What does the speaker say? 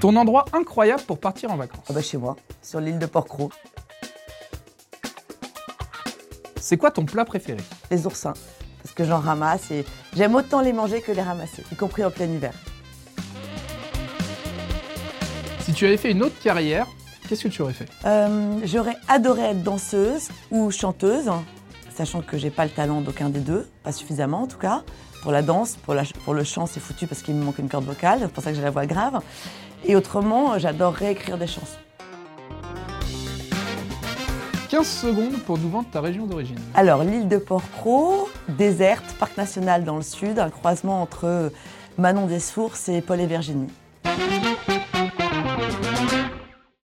Ton endroit incroyable pour partir en vacances. Ah bah chez moi, sur l'île de Porquerolles, C'est quoi ton plat préféré? Les oursins. Parce que j'en ramasse et j'aime autant les manger que les ramasser, y compris en plein hiver. Si tu avais fait une autre carrière, qu'est-ce que tu aurais fait? Euh, J'aurais adoré être danseuse ou chanteuse, sachant que j'ai pas le talent d'aucun des deux, pas suffisamment en tout cas. Pour la danse, pour, la- pour le chant, c'est foutu parce qu'il me manque une corde vocale, c'est pour ça que j'ai la voix grave. Et autrement, j'adorerais écrire des chansons. 15 secondes pour nous vendre ta région d'origine. Alors, l'île de Porquerolles, déserte, parc national dans le sud, un croisement entre Manon des Sources et Paul et Virginie.